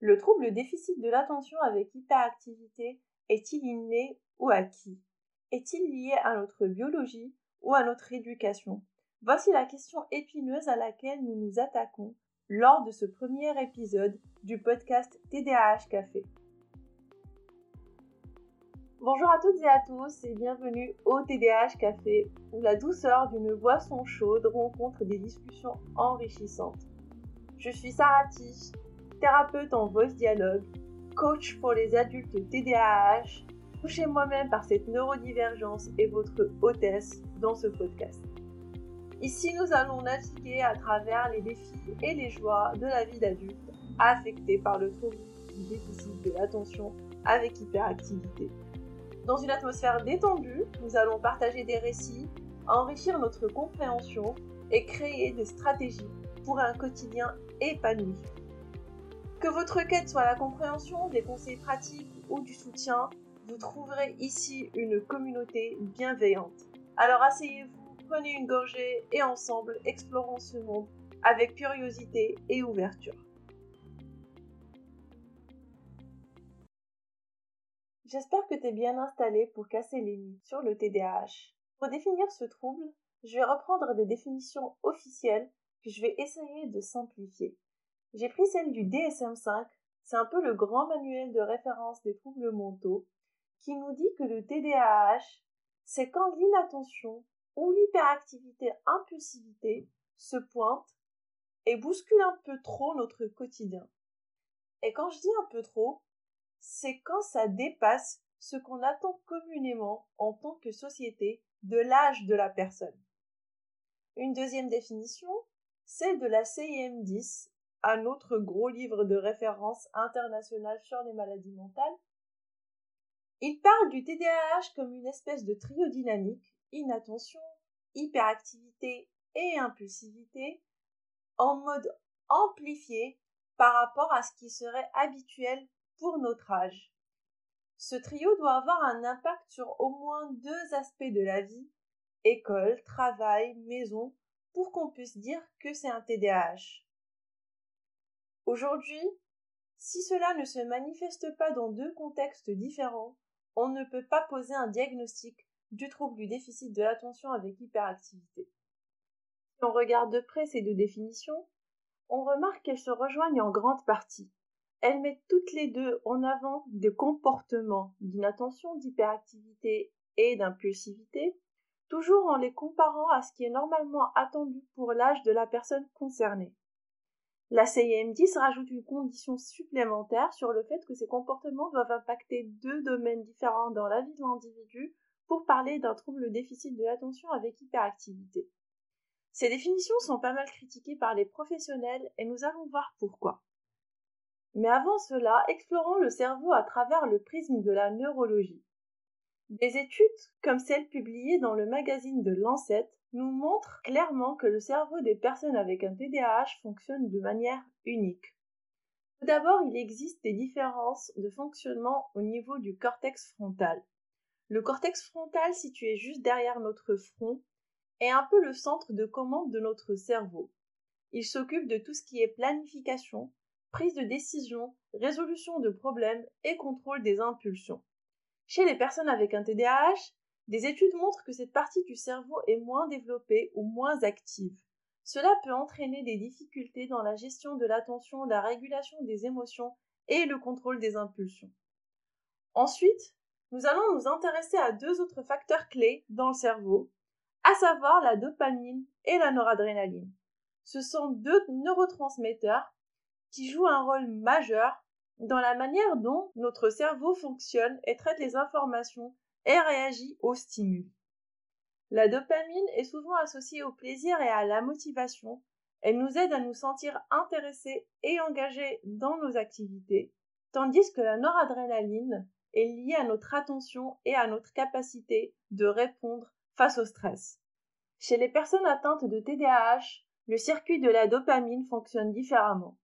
Le trouble déficit de l'attention avec hyperactivité est-il inné ou acquis? Est-il lié à notre biologie ou à notre éducation? Voici la question épineuse à laquelle nous nous attaquons lors de ce premier épisode du podcast TDAH Café. Bonjour à toutes et à tous et bienvenue au TDAH Café où la douceur d'une boisson chaude rencontre des discussions enrichissantes. Je suis Sarah thérapeute en voice dialogue, coach pour les adultes TDAH, touchée moi-même par cette neurodivergence et votre hôtesse dans ce podcast. Ici, nous allons naviguer à travers les défis et les joies de la vie d'adulte affectée par le trouble du déficit de l'attention avec hyperactivité. Dans une atmosphère détendue, nous allons partager des récits, enrichir notre compréhension et créer des stratégies pour un quotidien épanoui. Que votre quête soit la compréhension, des conseils pratiques ou du soutien, vous trouverez ici une communauté bienveillante. Alors asseyez-vous, prenez une gorgée et ensemble explorons ce monde avec curiosité et ouverture. J'espère que tu es bien installé pour casser les mythes sur le TDAH. Pour définir ce trouble, je vais reprendre des définitions officielles que je vais essayer de simplifier. J'ai pris celle du DSM5, c'est un peu le grand manuel de référence des troubles mentaux, qui nous dit que le TDAH, c'est quand l'inattention ou l'hyperactivité impulsivité se pointe et bouscule un peu trop notre quotidien. Et quand je dis un peu trop, c'est quand ça dépasse ce qu'on attend communément en tant que société de l'âge de la personne. Une deuxième définition, celle de la CIM10, un autre gros livre de référence international sur les maladies mentales. Il parle du TDAH comme une espèce de trio dynamique, inattention, hyperactivité et impulsivité, en mode amplifié par rapport à ce qui serait habituel pour notre âge. Ce trio doit avoir un impact sur au moins deux aspects de la vie, école, travail, maison, pour qu'on puisse dire que c'est un TDAH. Aujourd'hui, si cela ne se manifeste pas dans deux contextes différents, on ne peut pas poser un diagnostic du trouble du déficit de l'attention avec hyperactivité. Si on regarde de près ces deux définitions, on remarque qu'elles se rejoignent en grande partie. Elles mettent toutes les deux en avant des comportements d'inattention, d'hyperactivité et d'impulsivité, toujours en les comparant à ce qui est normalement attendu pour l'âge de la personne concernée. La CIM10 rajoute une condition supplémentaire sur le fait que ces comportements doivent impacter deux domaines différents dans la vie de l'individu pour parler d'un trouble déficit de l'attention avec hyperactivité. Ces définitions sont pas mal critiquées par les professionnels et nous allons voir pourquoi. Mais avant cela, explorons le cerveau à travers le prisme de la neurologie. Des études comme celles publiées dans le magazine de Lancet nous montrent clairement que le cerveau des personnes avec un TDAH fonctionne de manière unique. Tout d'abord, il existe des différences de fonctionnement au niveau du cortex frontal. Le cortex frontal, situé juste derrière notre front, est un peu le centre de commande de notre cerveau. Il s'occupe de tout ce qui est planification, prise de décision, résolution de problèmes et contrôle des impulsions. Chez les personnes avec un TDAH, des études montrent que cette partie du cerveau est moins développée ou moins active. Cela peut entraîner des difficultés dans la gestion de l'attention, la régulation des émotions et le contrôle des impulsions. Ensuite, nous allons nous intéresser à deux autres facteurs clés dans le cerveau, à savoir la dopamine et la noradrénaline. Ce sont deux neurotransmetteurs qui jouent un rôle majeur dans la manière dont notre cerveau fonctionne et traite les informations réagit aux stimuli. La dopamine est souvent associée au plaisir et à la motivation. Elle nous aide à nous sentir intéressés et engagés dans nos activités, tandis que la noradrénaline est liée à notre attention et à notre capacité de répondre face au stress. Chez les personnes atteintes de TDAH, le circuit de la dopamine fonctionne différemment.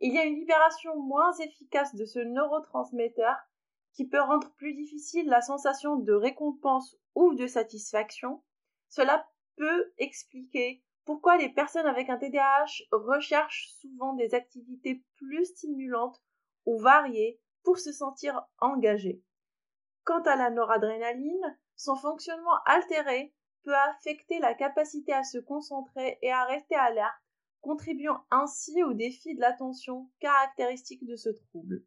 Il y a une libération moins efficace de ce neurotransmetteur qui peut rendre plus difficile la sensation de récompense ou de satisfaction. Cela peut expliquer pourquoi les personnes avec un TDAH recherchent souvent des activités plus stimulantes ou variées pour se sentir engagé. Quant à la noradrénaline, son fonctionnement altéré peut affecter la capacité à se concentrer et à rester alerte, contribuant ainsi au défi de l'attention caractéristique de ce trouble.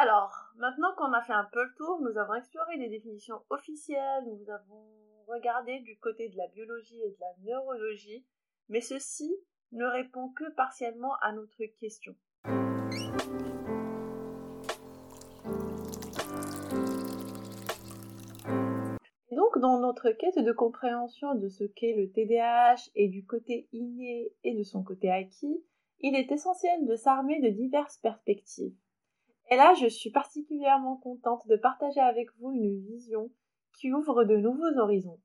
Alors, maintenant qu'on a fait un peu le tour, nous avons exploré des définitions officielles, nous avons regardé du côté de la biologie et de la neurologie, mais ceci ne répond que partiellement à notre question. Donc, dans notre quête de compréhension de ce qu'est le TDAH et du côté inné et de son côté acquis, il est essentiel de s'armer de diverses perspectives. Et là, je suis particulièrement contente de partager avec vous une vision qui ouvre de nouveaux horizons.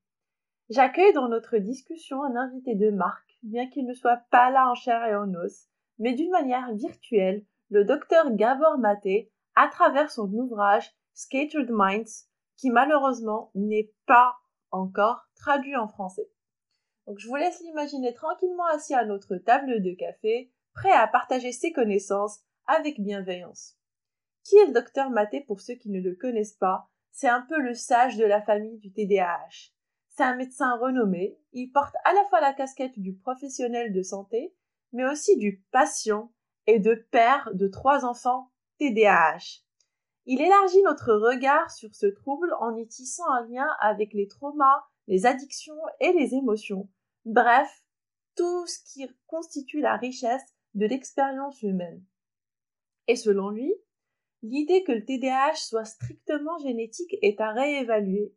J'accueille dans notre discussion un invité de marque, bien qu'il ne soit pas là en chair et en os, mais d'une manière virtuelle, le docteur Gabor Maté, à travers son ouvrage Scattered Minds, qui malheureusement n'est pas encore traduit en français. Donc je vous laisse l'imaginer tranquillement assis à notre table de café, prêt à partager ses connaissances avec bienveillance. Qui est le docteur Maté pour ceux qui ne le connaissent pas? C'est un peu le sage de la famille du TDAH. C'est un médecin renommé, il porte à la fois la casquette du professionnel de santé, mais aussi du patient et de père de trois enfants TDAH. Il élargit notre regard sur ce trouble en y tissant un lien avec les traumas, les addictions et les émotions. Bref, tout ce qui constitue la richesse de l'expérience humaine. Et selon lui, L'idée que le TDAH soit strictement génétique est à réévaluer.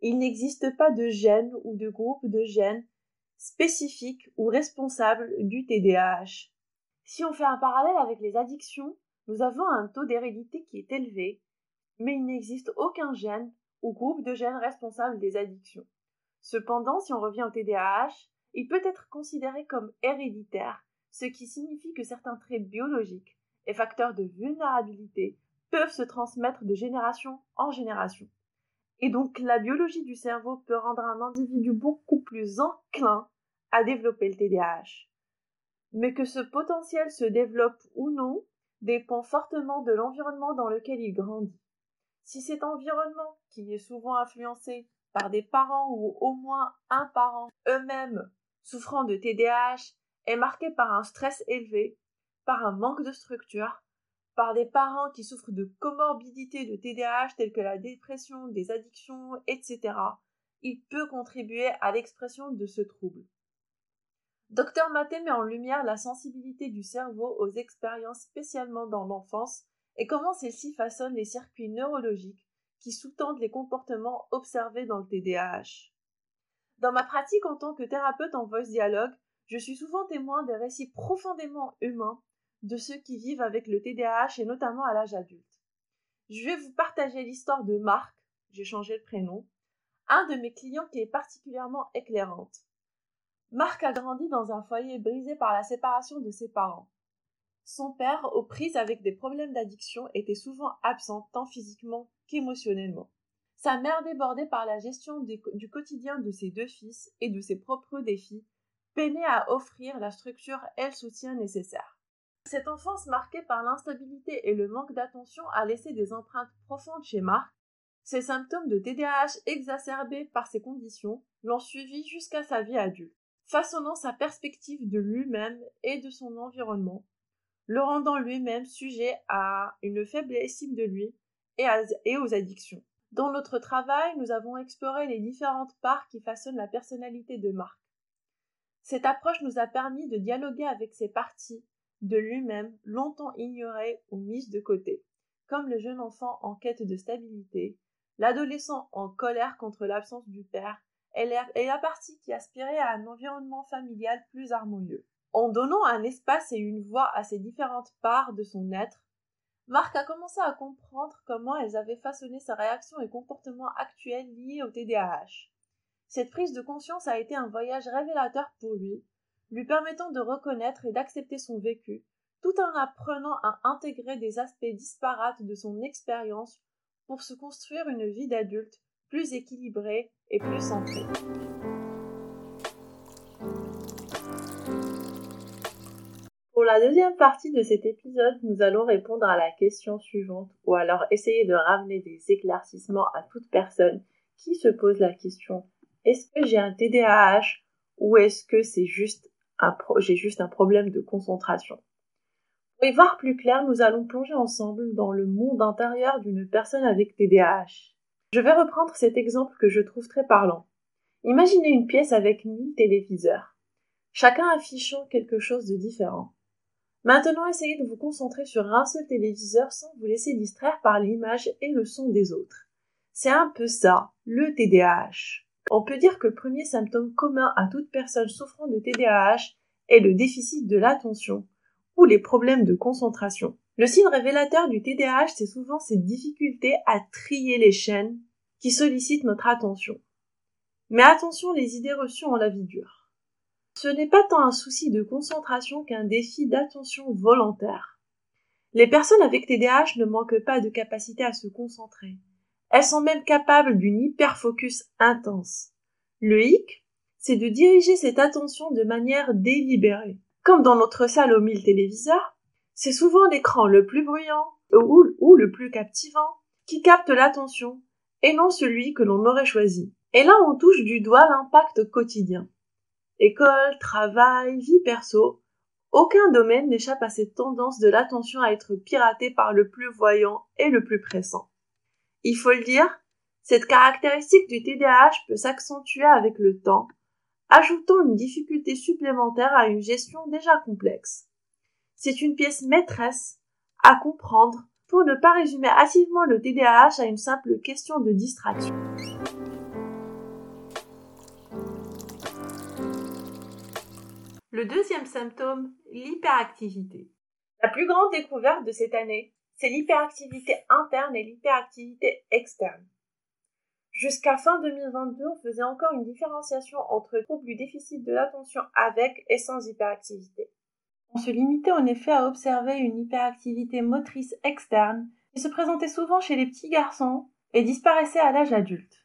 Il n'existe pas de gène ou de groupe de gènes spécifiques ou responsables du TDAH. Si on fait un parallèle avec les addictions, nous avons un taux d'hérédité qui est élevé, mais il n'existe aucun gène ou groupe de gènes responsable des addictions. Cependant, si on revient au TDAH, il peut être considéré comme héréditaire, ce qui signifie que certains traits biologiques et facteurs de vulnérabilité peuvent se transmettre de génération en génération. Et donc la biologie du cerveau peut rendre un individu beaucoup plus enclin à développer le TDAH. Mais que ce potentiel se développe ou non dépend fortement de l'environnement dans lequel il grandit. Si cet environnement, qui est souvent influencé par des parents ou au moins un parent eux-mêmes souffrant de TDAH, est marqué par un stress élevé, par un manque de structure, par des parents qui souffrent de comorbidités de TDAH telles que la dépression, des addictions, etc., il peut contribuer à l'expression de ce trouble. Dr Maté met en lumière la sensibilité du cerveau aux expériences spécialement dans l'enfance et comment celles-ci façonnent les circuits neurologiques qui sous-tendent les comportements observés dans le TDAH. Dans ma pratique en tant que thérapeute en voice dialogue, je suis souvent témoin des récits profondément humains de ceux qui vivent avec le TDAH et notamment à l'âge adulte. Je vais vous partager l'histoire de Marc, j'ai changé le prénom, un de mes clients qui est particulièrement éclairante. Marc a grandi dans un foyer brisé par la séparation de ses parents. Son père, aux prises avec des problèmes d'addiction, était souvent absent tant physiquement qu'émotionnellement. Sa mère, débordée par la gestion du quotidien de ses deux fils et de ses propres défis, peinait à offrir la structure et le soutien nécessaires. Cette enfance marquée par l'instabilité et le manque d'attention a laissé des empreintes profondes chez Marc. Ses symptômes de TDAH exacerbés par ces conditions l'ont suivi jusqu'à sa vie adulte, façonnant sa perspective de lui-même et de son environnement, le rendant lui-même sujet à une faible estime de lui et, et aux addictions. Dans notre travail, nous avons exploré les différentes parts qui façonnent la personnalité de Marc. Cette approche nous a permis de dialoguer avec ces parties de lui-même longtemps ignoré ou mis de côté, comme le jeune enfant en quête de stabilité, l'adolescent en colère contre l'absence du père, et la partie qui aspirait à un environnement familial plus harmonieux. En donnant un espace et une voix à ces différentes parts de son être, Marc a commencé à comprendre comment elles avaient façonné sa réaction et comportement actuels liés au TDAH. Cette prise de conscience a été un voyage révélateur pour lui, lui permettant de reconnaître et d'accepter son vécu, tout en apprenant à intégrer des aspects disparates de son expérience pour se construire une vie d'adulte plus équilibrée et plus centrée. Pour la deuxième partie de cet épisode, nous allons répondre à la question suivante, ou alors essayer de ramener des éclaircissements à toute personne qui se pose la question est-ce que j'ai un TDAH ou est-ce que c'est juste j'ai juste un problème de concentration Pour y voir plus clair, nous allons plonger ensemble dans le monde intérieur d'une personne avec TDAH. Je vais reprendre cet exemple que je trouve très parlant. Imaginez une pièce avec mille téléviseurs, chacun affichant quelque chose de différent. Maintenant, essayez de vous concentrer sur un seul téléviseur sans vous laisser distraire par l'image et le son des autres. C'est un peu ça, le TDAH. On peut dire que le premier symptôme commun à toute personne souffrant de TDAH est le déficit de l'attention ou les problèmes de concentration. Le signe révélateur du TDAH, c'est souvent cette difficulté à trier les chaînes qui sollicitent notre attention. Mais attention, les idées reçues ont la vie dure. Ce n'est pas tant un souci de concentration qu'un défi d'attention volontaire. Les personnes avec TDAH ne manquent pas de capacité à se concentrer. Elles sont même capables d'une hyperfocus intense. Le hic, c'est de diriger cette attention de manière délibérée. Comme dans notre salle aux mille téléviseurs, c'est souvent l'écran le plus bruyant ou, ou le plus captivant qui capte l'attention et non celui que l'on aurait choisi. Et là, on touche du doigt l'impact quotidien. École, travail, vie perso, aucun domaine n'échappe à cette tendance de l'attention à être piratée par le plus voyant et le plus pressant. Il faut le dire, cette caractéristique du TDAH peut s'accentuer avec le temps, ajoutant une difficulté supplémentaire à une gestion déjà complexe. C'est une pièce maîtresse à comprendre pour ne pas résumer hâtivement le TDAH à une simple question de distraction. Le deuxième symptôme, l'hyperactivité. La plus grande découverte de cette année, c'est l'hyperactivité interne et l'hyperactivité externe. Jusqu'à fin 2022, on faisait encore une différenciation entre troubles du déficit de l'attention avec et sans hyperactivité. On se limitait en effet à observer une hyperactivité motrice externe qui se présentait souvent chez les petits garçons et disparaissait à l'âge adulte.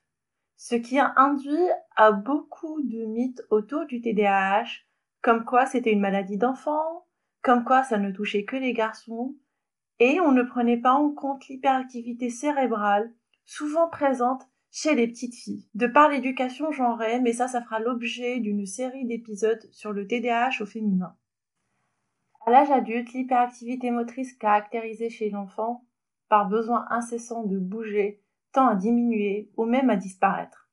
Ce qui a induit à beaucoup de mythes autour du TDAH comme quoi c'était une maladie d'enfant, comme quoi ça ne touchait que les garçons, et on ne prenait pas en compte l'hyperactivité cérébrale, souvent présente chez les petites filles. De par l'éducation genrée, mais ça, ça fera l'objet d'une série d'épisodes sur le TDAH au féminin. À l'âge adulte, l'hyperactivité motrice caractérisée chez l'enfant par besoin incessant de bouger tend à diminuer ou même à disparaître.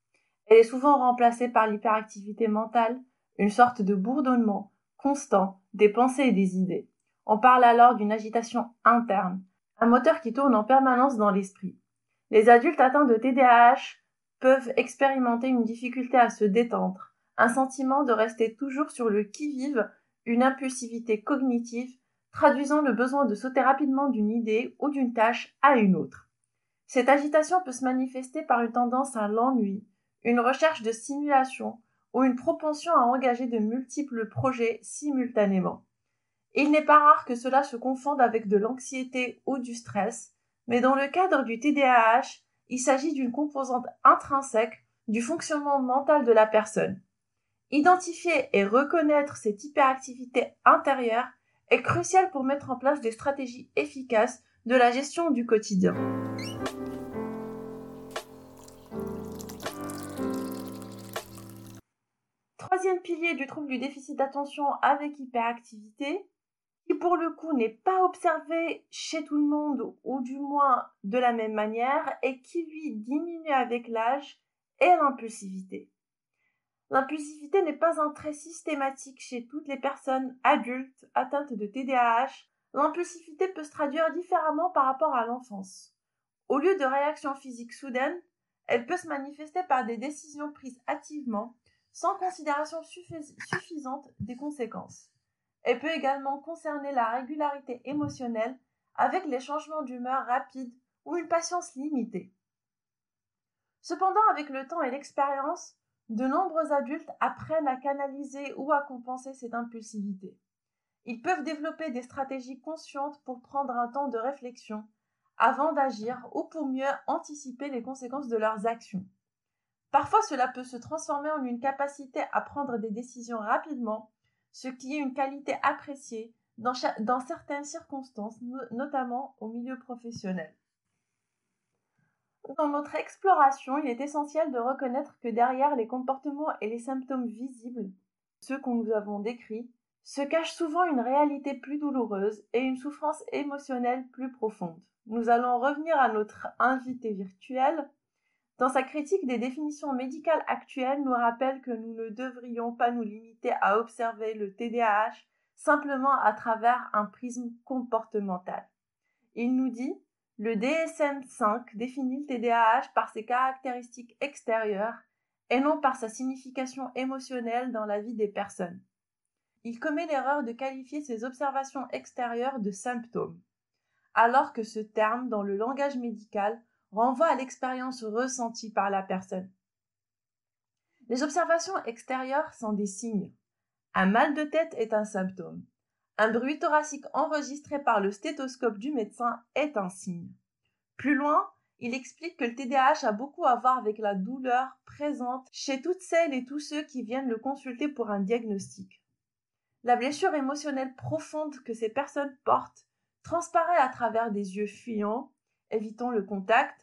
Elle est souvent remplacée par l'hyperactivité mentale une sorte de bourdonnement constant des pensées et des idées. On parle alors d'une agitation interne, un moteur qui tourne en permanence dans l'esprit. Les adultes atteints de TDAH peuvent expérimenter une difficulté à se détendre, un sentiment de rester toujours sur le qui-vive, une impulsivité cognitive traduisant le besoin de sauter rapidement d'une idée ou d'une tâche à une autre. Cette agitation peut se manifester par une tendance à l'ennui, une recherche de stimulation ou une propension à engager de multiples projets simultanément. Il n'est pas rare que cela se confonde avec de l'anxiété ou du stress, mais dans le cadre du TDAH, il s'agit d'une composante intrinsèque du fonctionnement mental de la personne. Identifier et reconnaître cette hyperactivité intérieure est crucial pour mettre en place des stratégies efficaces de la gestion du quotidien. troisième pilier du trouble du déficit d'attention avec hyperactivité, qui pour le coup n'est pas observé chez tout le monde ou du moins de la même manière et qui lui diminue avec l'âge, est l'impulsivité. L'impulsivité n'est pas un trait systématique chez toutes les personnes adultes atteintes de TDAH. L'impulsivité peut se traduire différemment par rapport à l'enfance. Au lieu de réactions physiques soudaines, elle peut se manifester par des décisions prises hâtivement, sans considération suffisante des conséquences. Elle peut également concerner la régularité émotionnelle avec les changements d'humeur rapides ou une patience limitée. Cependant, avec le temps et l'expérience, de nombreux adultes apprennent à canaliser ou à compenser cette impulsivité. Ils peuvent développer des stratégies conscientes pour prendre un temps de réflexion avant d'agir ou pour mieux anticiper les conséquences de leurs actions. Parfois, cela peut se transformer en une capacité à prendre des décisions rapidement, ce qui est une qualité appréciée dans, certaines circonstances, notamment au milieu professionnel. Dans notre exploration, il est essentiel de reconnaître que derrière les comportements et les symptômes visibles, ceux que nous avons décrits, se cache souvent une réalité plus douloureuse et une souffrance émotionnelle plus profonde. Nous allons revenir à notre invité virtuel. Dans sa critique des définitions médicales actuelles, nous rappelle que nous ne devrions pas nous limiter à observer le TDAH simplement à travers un prisme comportemental. Il nous dit le DSM-5 définit le TDAH par ses caractéristiques extérieures et non par sa signification émotionnelle dans la vie des personnes. Il commet l'erreur de qualifier ces observations extérieures de symptômes, alors que ce terme, dans le langage médical, renvoie à l'expérience ressentie par la personne. Les observations extérieures sont des signes. Un mal de tête est un symptôme. Un bruit thoracique enregistré par le stéthoscope du médecin est un signe. Plus loin, il explique que le TDAH a beaucoup à voir avec la douleur présente chez toutes celles et tous ceux qui viennent le consulter pour un diagnostic. La blessure émotionnelle profonde que ces personnes portent transparaît à travers des yeux fuyants, évitant le contact,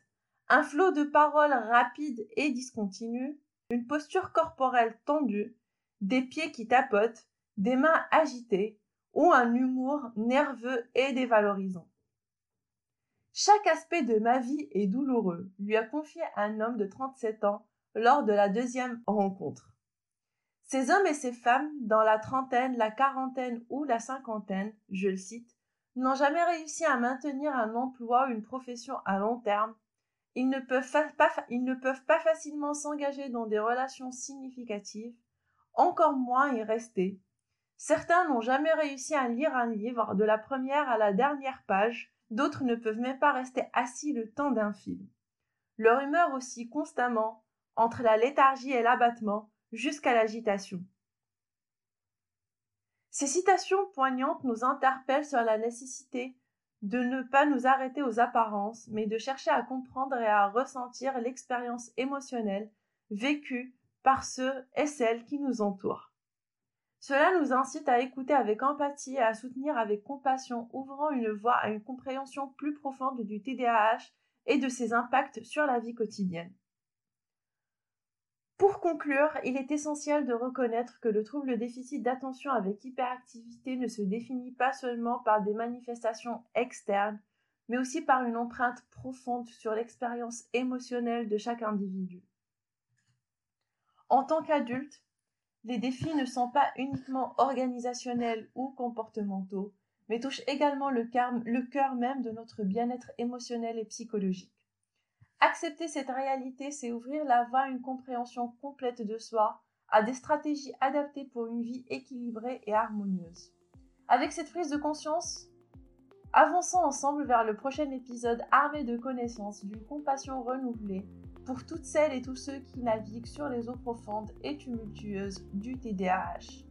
un flot de paroles rapides et discontinues, une posture corporelle tendue, des pieds qui tapotent, des mains agitées, ou un humour nerveux et dévalorisant. Chaque aspect de ma vie est douloureux, lui a confié un homme de 37 ans lors de la deuxième rencontre. Ces hommes et ces femmes, dans la trentaine, la quarantaine ou la cinquantaine, je le cite, n'ont jamais réussi à maintenir un emploi ou une profession à long terme. Ils ne peuvent pas, ne peuvent pas facilement s'engager dans des relations significatives, encore moins y rester, Certains n'ont jamais réussi à lire un livre de la première à la dernière page, d'autres ne peuvent même pas rester assis le temps d'un film. Leur humeur aussi constamment, entre la léthargie et l'abattement, jusqu'à l'agitation. Ces citations poignantes nous interpellent sur la nécessité de ne pas nous arrêter aux apparences, mais de chercher à comprendre et à ressentir l'expérience émotionnelle vécue par ceux et celles qui nous entourent. Cela nous incite à écouter avec empathie et à soutenir avec compassion, ouvrant une voie à une compréhension plus profonde du TDAH et de ses impacts sur la vie quotidienne. Pour conclure, il est essentiel de reconnaître que le trouble déficit d'attention avec hyperactivité ne se définit pas seulement par des manifestations externes, mais aussi par une empreinte profonde sur l'expérience émotionnelle de chaque individu. En tant qu'adulte, les défis ne sont pas uniquement organisationnels ou comportementaux, mais touchent également le cœur même de notre bien-être émotionnel et psychologique. Accepter cette réalité, c'est ouvrir la voie à une compréhension complète de soi, à des stratégies adaptées pour une vie équilibrée et harmonieuse. Avec cette prise de conscience, avançons ensemble vers le prochain épisode armé de connaissances, d'une compassion renouvelée pour toutes celles et tous ceux qui naviguent sur les eaux profondes et tumultueuses du TDAH.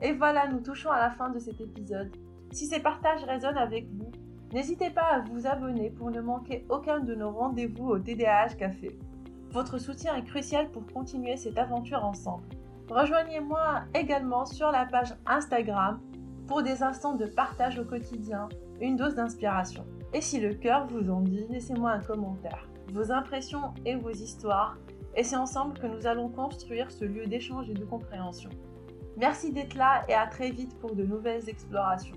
Et voilà, nous touchons à la fin de cet épisode. Si ces partages résonnent avec vous, n'hésitez pas à vous abonner pour ne manquer aucun de nos rendez-vous au TDAH Café. Votre soutien est crucial pour continuer cette aventure ensemble. Rejoignez-moi également sur la page Instagram pour des instants de partage au quotidien, une dose d'inspiration. Et si le cœur vous en dit, laissez-moi un commentaire vos impressions et vos histoires, et c'est ensemble que nous allons construire ce lieu d'échange et de compréhension. Merci d'être là et à très vite pour de nouvelles explorations.